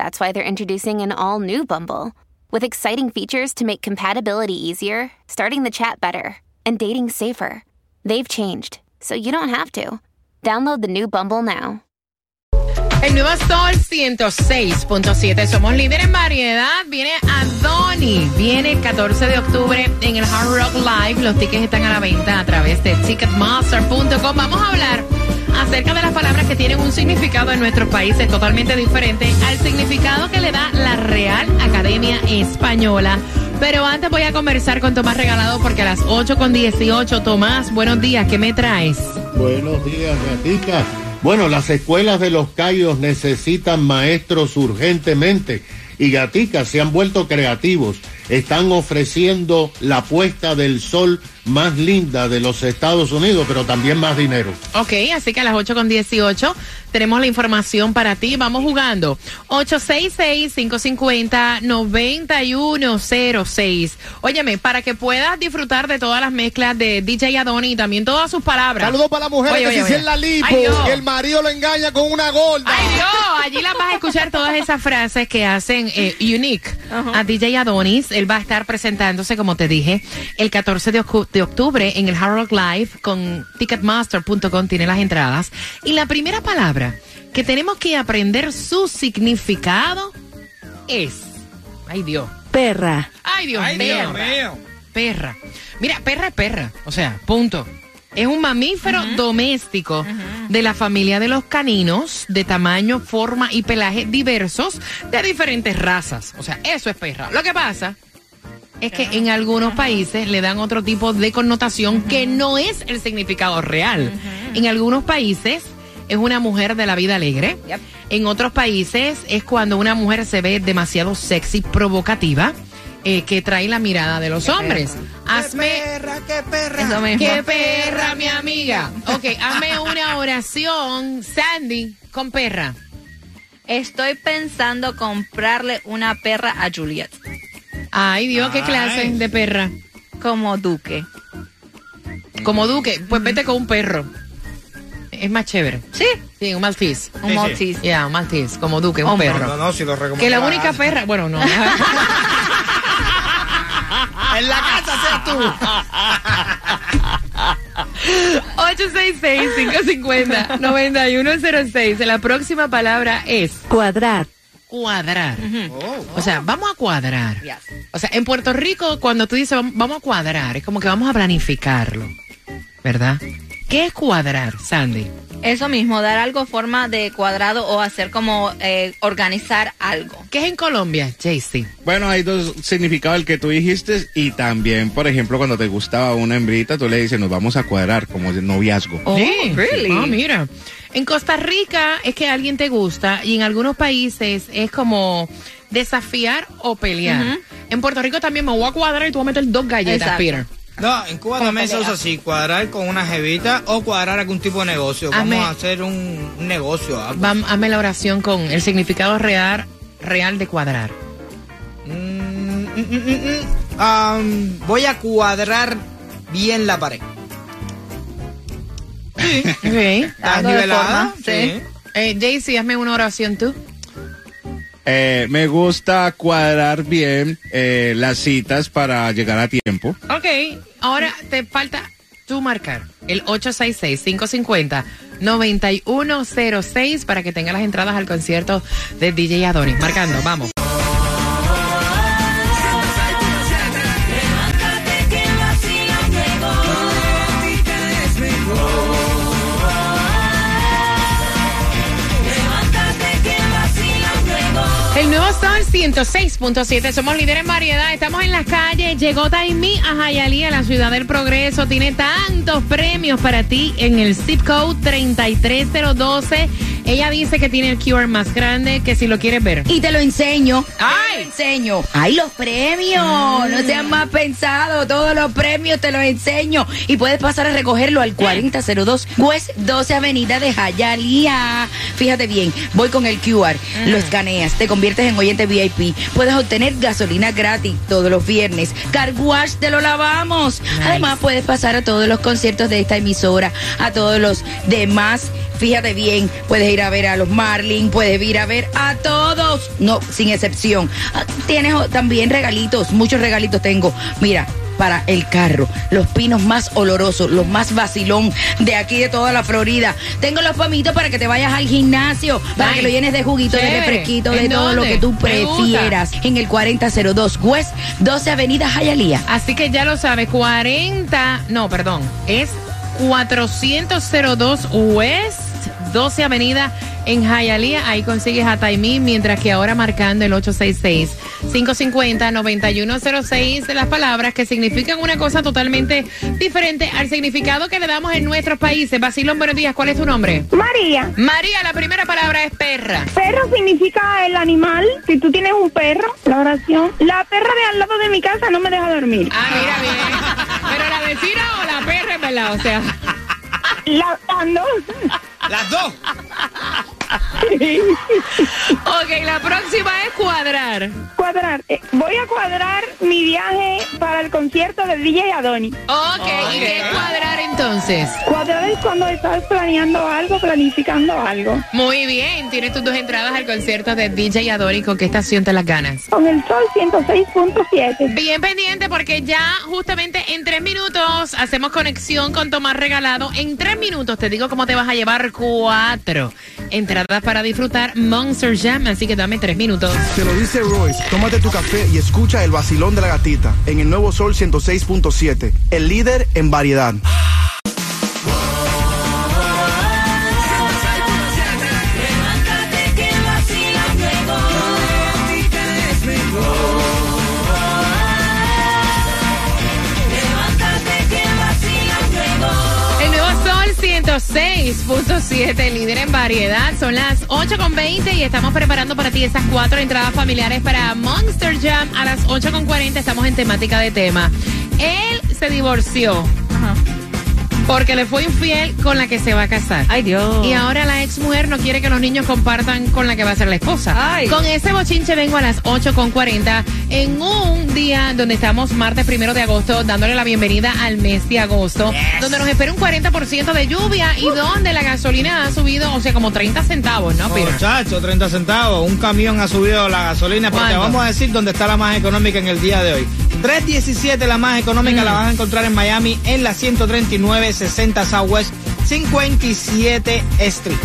that's why they're introducing an all new Bumble with exciting features to make compatibility easier, starting the chat better, and dating safer. They've changed, so you don't have to. Download the new Bumble now. El nuevo Sol 106.7. Somos líderes en variedad. Viene Adoni. Viene el 14 de octubre en el Hard Rock Live. Los tickets están a la venta a través de ticketmaster.com. Vamos a hablar acerca de las palabras que tienen un significado en nuestros países totalmente diferente al significado que le da la Real Academia Española. Pero antes voy a conversar con Tomás Regalado porque a las 8 con 18, Tomás, buenos días, ¿qué me traes? Buenos días, gatica. Bueno, las escuelas de los Cayos necesitan maestros urgentemente y gaticas se han vuelto creativos. Están ofreciendo la puesta del sol más linda de los Estados Unidos, pero también más dinero. Ok, así que a las 8 con 18 tenemos la información para ti. Vamos jugando. 866-550-9106. Óyeme, para que puedas disfrutar de todas las mezclas de DJ Adoni y también todas sus palabras. Saludos para la mujer Oye, que oye, se hicieron la lipo Ay, el marido lo engaña con una gorda. ¡Ay, Dios! Allí las vas a escuchar todas esas frases que hacen eh, unique a DJ Adonis. Él va a estar presentándose, como te dije, el 14 de, octubre en el Hard Rock Live con Ticketmaster.com. Tiene las entradas. Y la primera palabra que tenemos que aprender su significado es. ¡Ay, Dios! Perra. ¡Ay, Dios Ay! Dios mío. Perra. Mira, perra es perra. O sea, punto. Es un mamífero doméstico de la familia de los caninos, de tamaño, forma y pelaje diversos, de diferentes razas. O sea, eso es perra. Lo que pasa es que en algunos países le dan otro tipo de connotación que no es el significado real. En algunos países es una mujer de la vida alegre. En otros países es cuando una mujer se ve demasiado sexy, provocativa, eh, que trae la mirada de los hombres. Hazme qué perra. Eso mismo. ¡Qué perra, mi amiga! Ok, hazme una oración, Sandy, con perra. Estoy pensando comprarle una perra a Juliet. Ay, Dios, qué clase Ay. de perra. Como duque. Como Duque, pues vete con un perro. Es más chévere. Sí. Sí, un maltese. Un Sí, sí. maltese. Ya, un maltese, como Duque, un Hombre. perro. No, no, si lo recomiendo. Que la única perra, bueno, no. En la casa seas tú. 866-550-9106. La próxima palabra es Cuadrar. cuadrar. Oh, O sea, vamos a cuadrar. O sea, en Puerto Rico, cuando tú dices vam- vamos a cuadrar, es como que vamos a planificarlo. ¿Verdad? ¿Qué es cuadrar, Sandy? Eso mismo, dar algo forma de cuadrado o hacer como eh, organizar algo. ¿Qué es en Colombia, JC? Bueno, hay dos significados, el que tú dijiste y también, por ejemplo, cuando te gustaba una hembrita, tú le dices, nos vamos a cuadrar como de noviazgo. Oh, really? Ah, mira. En Costa Rica es que alguien te gusta y en algunos países es como desafiar o pelear. En Puerto Rico también me voy a cuadrar y tú vas a meter dos galletas, Exacto. Peter. No, en Cuba también se usa así, cuadrar con una jevita o cuadrar algún tipo de negocio. Vamos a hacer un, un negocio. algo. Vam- hazme la oración con el significado real, real de cuadrar. Mm, mm, mm, voy a cuadrar bien la pared. Ok. ¿Está Algo de nivelada? forma, sí. Eh, JC, hazme una oración tú. Eh, me gusta cuadrar bien eh, las citas para llegar a tiempo. Ok, ahora te falta tú marcar el 866-550-9106 para que tenga las entradas al concierto de DJ Adonis. Marcando, vamos. El nuevo Sol 106.7. Somos líderes en variedad. Estamos en las calles. Llegó Taimi a Jayalía, la ciudad del progreso. Tiene tantos premios para ti en el zip code 33012. Ella dice que tiene el QR más grande, que si lo quieres ver. Y te lo enseño. ¡Ay! Te lo enseño. ¡Ay, los premios! No seas más pensado. Todos los premios te los enseño. Y puedes pasar a recogerlo al 4002 West 12 Avenida de Jayalía. Fíjate bien, voy con el QR. Lo escaneas, te conviertes en oyente VIP. Puedes obtener gasolina gratis todos los viernes. Car wash te lo lavamos. Además, puedes pasar a todos los conciertos de esta emisora, a todos los demás. Fíjate bien, puedes ir a ver a los Marlin, puedes ir a ver a todos, no, sin excepción. Ah, Tienes también regalitos, muchos regalitos tengo. Mira, para el carro, los pinos más olorosos, los más vacilón de aquí de toda la Florida. Tengo los pomitos para que te vayas al gimnasio, para que lo llenes de juguito, de refresquito, de ¿En todo lo que tú prefieras. En el 4002 West 12 Avenida Jayalía. Así que ya lo sabes, 40, no, perdón, es 402 West 12 Avenida en Hialeah. Ahí consigues a Taimí, mientras que ahora marcando el 866-550-9106, las palabras que significan una cosa totalmente diferente al significado que le damos en nuestros países. Basilón, buenos días, ¿cuál es tu nombre? María, María, la primera palabra es perra. perro significa el animal. Si tú tienes un perro, la oración. La perra de al lado de mi casa no me deja dormir. Ah, mira bien. ¿Pero la vecina o la perra, en verdad? O sea... La, ah, no. Las dos. Ok, la próxima es cuadrar. Cuadrar. Eh, voy a cuadrar mi viaje para el concierto del DJ Adoni. Ok, ¿y qué es cuadrar entonces? Cuadrar es cuando estás planeando algo, planificando algo. Muy bien, tienes tus dos entradas al concierto de DJ Adori. ¿Con qué estación te las ganas? Con el sol 106.7. Bien pendiente porque ya justamente en tres minutos hacemos conexión con Tomás Regalado. En tres minutos te digo cómo te vas a llevar cuatro entradas para disfrutar Monster Jam. Así que dame tres minutos. Te lo dice Royce, tómate tu café y escucha el vacilón de la gatita en el nuevo Sol 106.7, el líder en variedad. 106.7, líder en variedad. Son las 8.20 y estamos preparando para ti esas cuatro entradas familiares para Monster Jam. A las 8.40 estamos en temática de tema. Él se divorció porque le fue infiel con la que se va a casar. Ay, Dios. Y ahora la ex mujer no quiere que los niños compartan con la que va a ser la esposa. Ay. Con ese bochinche vengo a las 8.40 en un día donde estamos martes primero de agosto dándole la bienvenida al mes de agosto, donde nos espera un 40% de lluvia y donde la gasolina ha subido, o sea, como 30 centavos, ¿no, Peter? Muchacho, 30 centavos. Un camión ha subido la gasolina. Porque ¿Cuánto? vamos a decir dónde está la más económica en el día de hoy. 317 la más económica la vas a encontrar en Miami en la 13960 Southwest 57 Street.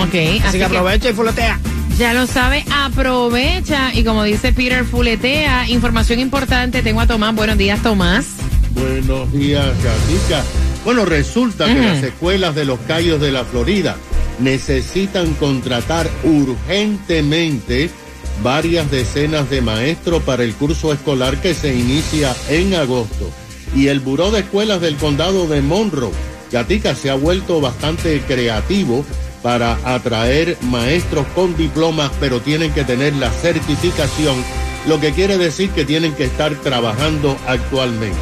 Ok, Así, así, que que aprovecha y fuletea. ya lo sabe, aprovecha y como dice Peter, fuletea. Información importante, tengo a Tomás. Buenos días, Tomás. Buenos días, Gatica. Bueno, resulta que las escuelas de los Cayos de la Florida necesitan contratar urgentemente varias decenas de maestros para el curso escolar que se inicia en agosto. Y el Buró de Escuelas del Condado de Monroe, Gatica, se ha vuelto bastante creativo para atraer maestros con diplomas, pero tienen que tener la certificación, lo que quiere decir que tienen que estar trabajando actualmente.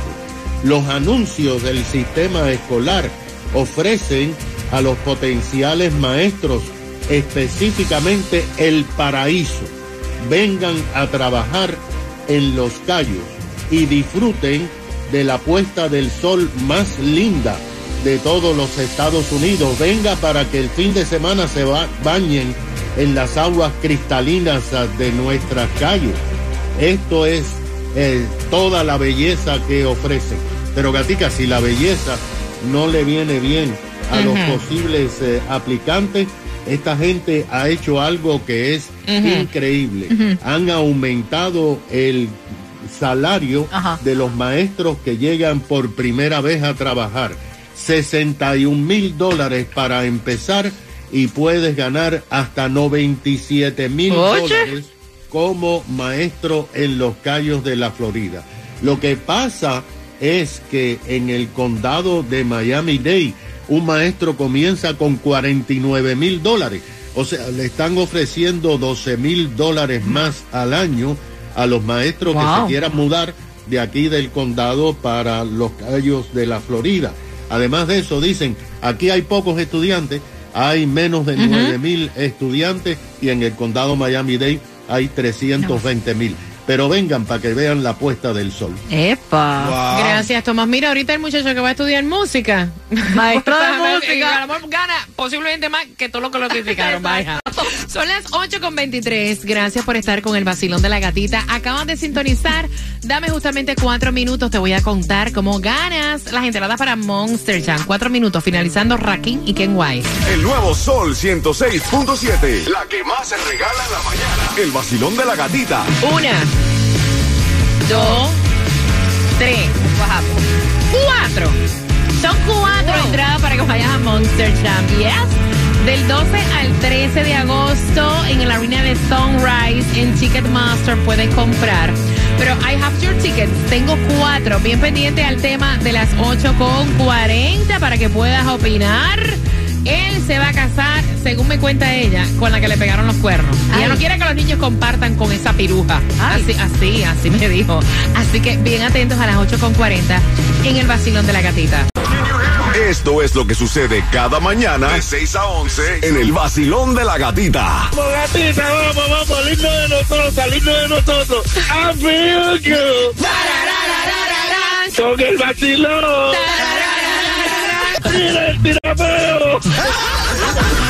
Los anuncios del sistema escolar ofrecen a los potenciales maestros específicamente el paraíso. Vengan a trabajar en los callos y disfruten de la puesta del sol más linda de todos los Estados Unidos. Venga para que el fin de semana se ba- bañen en las aguas cristalinas de nuestras calles. Esto es eh, toda la belleza que ofrecen. Pero Gatica, si la belleza no le viene bien a los posibles eh, aplicantes, esta gente ha hecho algo que es Increíble. Han aumentado el salario Ajá. de los maestros que llegan por primera vez a trabajar. 61 mil dólares para empezar y puedes ganar hasta 97 mil dólares como maestro en los Cayos de la Florida. Lo que pasa es que en el condado de Miami-Dade un maestro comienza con 49 mil dólares. O sea, le están ofreciendo 12 mil dólares más al año a los maestros que se quieran mudar de aquí del condado para los Cayos de la Florida. Además de eso, dicen, aquí hay pocos estudiantes, hay menos de 9 mil estudiantes y en el condado Miami-Dade hay 320 mil. Pero vengan para que vean la puesta del sol. Epa. Gracias, Tomás. Mira, ahorita el muchacho que va a estudiar música. Maestro de ver, música. A lo mejor gana posiblemente más que todo lo que lo criticaron. Vaya. Son las 8 con 23. Gracias por estar con el vacilón de la gatita. Acaban de sintonizar. Dame justamente cuatro minutos. Te voy a contar cómo ganas las entradas para Monster Jam. Cuatro minutos, finalizando Rakim y Ken White. El nuevo Sol 106.7. La que más se regala en la mañana. El vacilón de la gatita. Una, dos, tres, cuatro. Son cuatro entradas para que vayas a Monster Jam. Yes. Del 12 al 13 de agosto en la arena de Sunrise en Ticketmaster pueden comprar. Pero I have your tickets. Tengo cuatro. Bien pendiente al tema de las 8 con 40 para que puedas opinar. Él se va a casar, según me cuenta ella, con la que le pegaron los cuernos. Ella Ay. no quiere que los niños compartan con esa piruja. Así, así, así me dijo. Así que bien atentos a las 8.40 en el vacilón de la gatita. Esto es lo que sucede cada mañana de 6 a 11 en el vacilón de la gatita. Gatita, vamos, vamos, lindo de nosotros, lindo de nosotros. I feel good. Con el vacilón. Tira el tirapeo.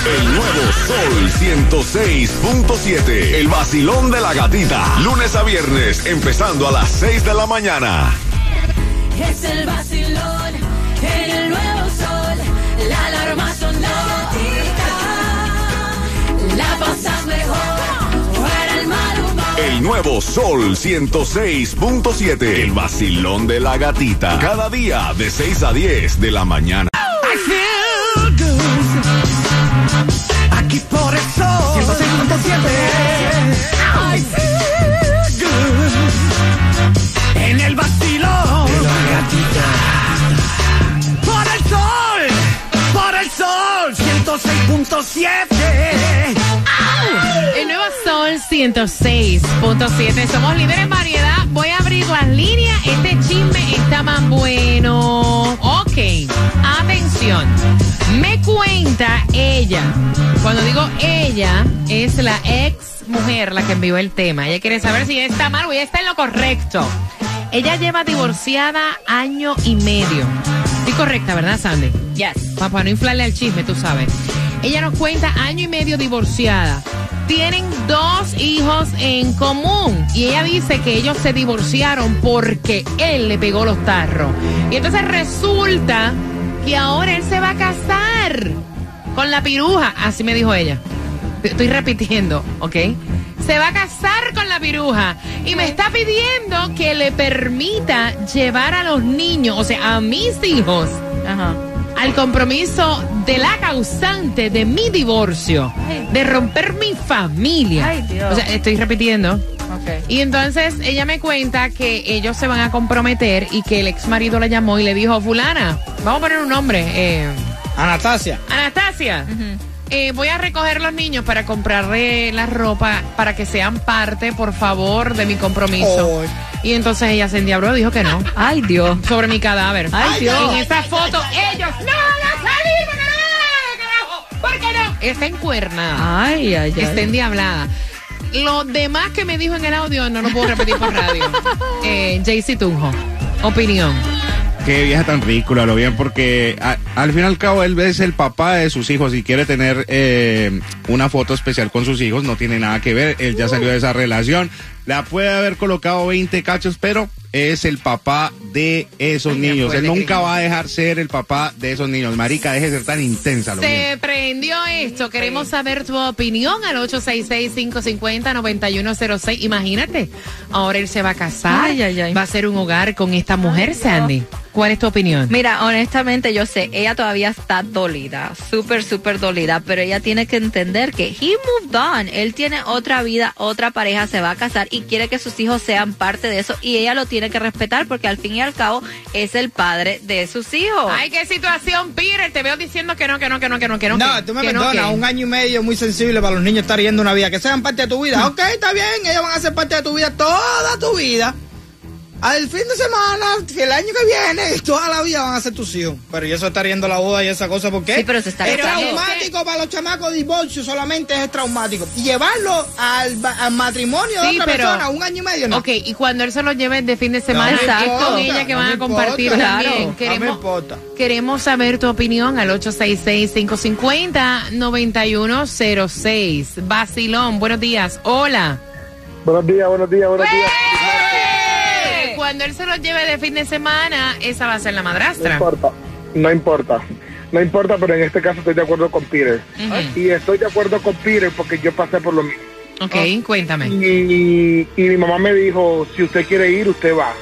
El nuevo Sol 106.7. El vacilón de la gatita. Lunes a viernes, empezando a las 6 de la mañana. Es el vacilón en el nuevo sol. La alarma sonó. La pasas mejor. Fuera el mal humor. El nuevo Sol 106.7. El vacilón de la gatita. Cada día de 6 a 10 de la mañana. 106.7. I feel good. En el vacilón. De la gatita. Por el sol. Por el sol. 106.7. El nuevo Sol 106.7. Somos líderes en variedad. Voy a abrir las líneas. Este chisme está más bueno. Ok, atención. Me cuenta ella. Cuando digo ella, es la ex mujer la que envió el tema. Ella quiere saber si está mal o está en lo correcto. Ella lleva divorciada año y medio. Sí, correcta, ¿verdad, Sandy? Yes. Para no inflarle al chisme, tú sabes. Ella nos cuenta año y medio divorciada. Tienen dos hijos en común. Y ella dice que ellos se divorciaron porque él le pegó los tarros. Y entonces resulta que ahora él se va a casar con la piruja. Así me dijo ella. Estoy repitiendo, ¿ok? Se va a casar con la piruja y me está pidiendo que le permita llevar a los niños, o sea, a mis hijos, al compromiso de la causante de mi divorcio, de romper mi familia. Ay, Dios. O sea, estoy repitiendo. Y entonces ella me cuenta que ellos se van a comprometer y que el ex marido la llamó y le dijo, fulana, vamos a poner un nombre. eh, Anastasia. Anastasia, eh, voy a recoger los niños para comprarle la ropa para que sean parte, por favor, de mi compromiso. Y entonces ella se endiabló y dijo que no. Ay, Dios. Sobre mi cadáver. Ay, Dios. En esta foto, ellos no van a salir porque no carajo. ¿Por qué no? Está encuernada. Ay, ay, ay. Está endiablada. Lo demás que me dijo en el audio no lo puedo repetir por radio. eh, JC Tunjo. Opinión. Qué vieja tan ridícula, lo bien, porque al fin y al cabo él es el papá de sus hijos y quiere tener eh, una foto especial con sus hijos, no tiene nada que ver, él ya salió de esa relación, la puede haber colocado 20 cachos, pero es el papá de esos niños. Él nunca va a dejar ser el papá de esos niños. Marica, deje de ser tan intensa. Lo bien. Se prendió esto. Queremos saber tu opinión al 866-550-9106. Imagínate, ahora él se va a casar. Ay, ay, ay. Va a ser un hogar con esta mujer, Sandy. ¿Cuál es tu opinión? Mira, honestamente yo sé, ella todavía está dolida, súper, súper dolida, pero ella tiene que entender que he moved on, él tiene otra vida, otra pareja, se va a casar y quiere que sus hijos sean parte de eso y ella lo tiene que respetar porque al fin y al cabo es el padre de sus hijos. Ay, qué situación, Peter. Te veo diciendo que no, que no, que no, que no, que no. No, tú me no, perdonas, un año y medio muy sensible para los niños estar yendo una vida, que sean parte de tu vida. Ok, está bien, ellos van a ser parte de tu vida toda tu vida. Al fin de semana, el año que viene, toda la vida van a ser tus hijos. Pero y eso estar yendo a la boda y esa cosa, ¿por qué? Sí, pero se está Es traumático para los chamacos divorcio, solamente es traumático. Y llevarlo al, al matrimonio de otra pero- persona, un año y medio, no. Ok, y cuando él se lo lleve de fin de semana, No es con ella que no van a compartir importa. también. Claro, no me Queremos, importa. queremos saber tu opinión al 866-550-9106. Basilón, buenos días. Hola. Buenos días, buenos días, buenos días. Cuando él se lo lleve de fin de semana, esa va a ser la No madrastra. importa, no importa. No importa, pero en este caso estoy de acuerdo con Peter. Y estoy de acuerdo con Peter porque yo pasé por lo mismo. Ok, cuéntame. Y, y mi mamá me dijo, si usted quiere ir, usted va.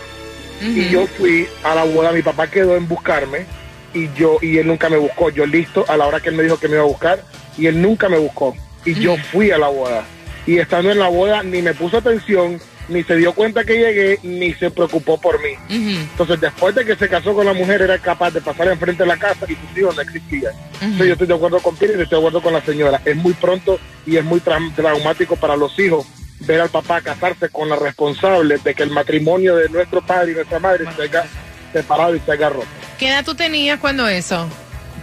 Y yo fui a la boda, mi papá quedó en buscarme y yo y él nunca me buscó. Yo listo a la hora que él me dijo que me iba a buscar y él nunca me buscó. Y yo fui a la boda. Y estando en la boda ni me puso atención, ni se dio cuenta que llegué, ni se preocupó por mí. Entonces, después de que se casó con la mujer, era capaz de pasar enfrente de la casa y sus hijos no existían. Entonces, yo estoy de acuerdo con Piri y estoy de acuerdo con la señora. Es muy pronto y es muy tra- traumático para los hijos ver al papá casarse con la responsable de que el matrimonio de nuestro padre y nuestra madre se haya separado y se haya roto. ¿Qué edad tú tenías cuando eso?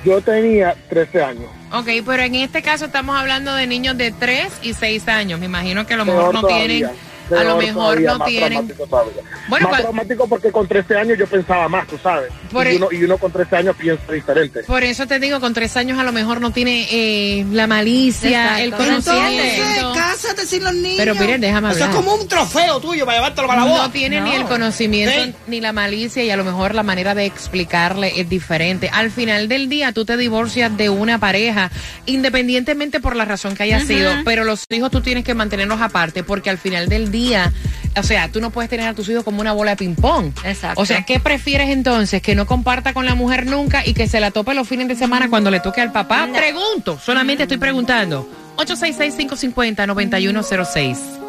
Yo tenía 13 años. Ok, pero en este caso estamos hablando de niños de 3 y 6 años. Me imagino que a lo mejor no todavía, tienen, a lo mejor todavía, no más tienen. traumático. Bueno, más traumático porque con 13 años yo pensaba más, tú sabes. Por y, el- uno, y uno con 13 años piensa diferente. Por eso te digo, con 3 años a lo mejor no tiene eh, la malicia, el Entonces, conocimiento. cásate sin los niños. Pero miren, déjame Eso es hablar. como un trofeo tuyo para llevártelo para la boda. No tiene ni el conocimiento Sí. ni la malicia y a lo mejor la manera de explicarle es diferente. Al final del día tú te divorcias de una pareja, independientemente por la razón que haya Ujú. sido, pero los hijos tú tienes que mantenerlos aparte porque al final del día, o sea, tú no puedes tener a tus hijos como una bola de ping-pong. Exacto. O sea, ¿qué prefieres entonces? ¿Que no comparta con la mujer nunca y que se la tope los fines de semana cuando le toque al papá? Pregunto, solamente estoy preguntando. 866-550-9106.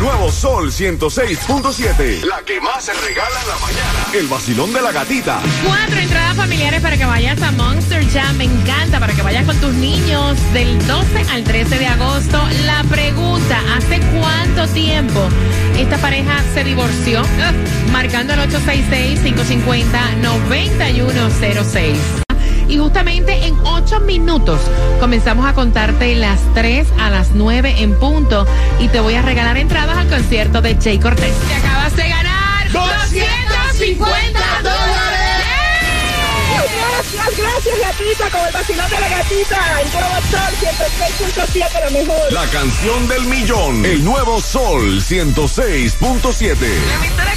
Nuevo Sol 106.7. La que más se regala en la mañana. El vacilón de la gatita. Cuatro entradas familiares para que vayas a Monster Jam. Me encanta para que vayas con tus niños del 12 al 13 de agosto. La pregunta, ¿hace cuánto tiempo esta pareja se divorció? Marcando el 866-550-9106. Y justamente en ocho minutos comenzamos a contarte las 3 a las 9 en punto. Y te voy a regalar entradas al concierto de Jay Cortés. Te acabas de ganar 250 dólares. Gracias, gracias, gatita, con el vacilón de la gatita. El nuevo sol 106.7, la mejor. La canción del millón. El nuevo Sol 106.7. La emisora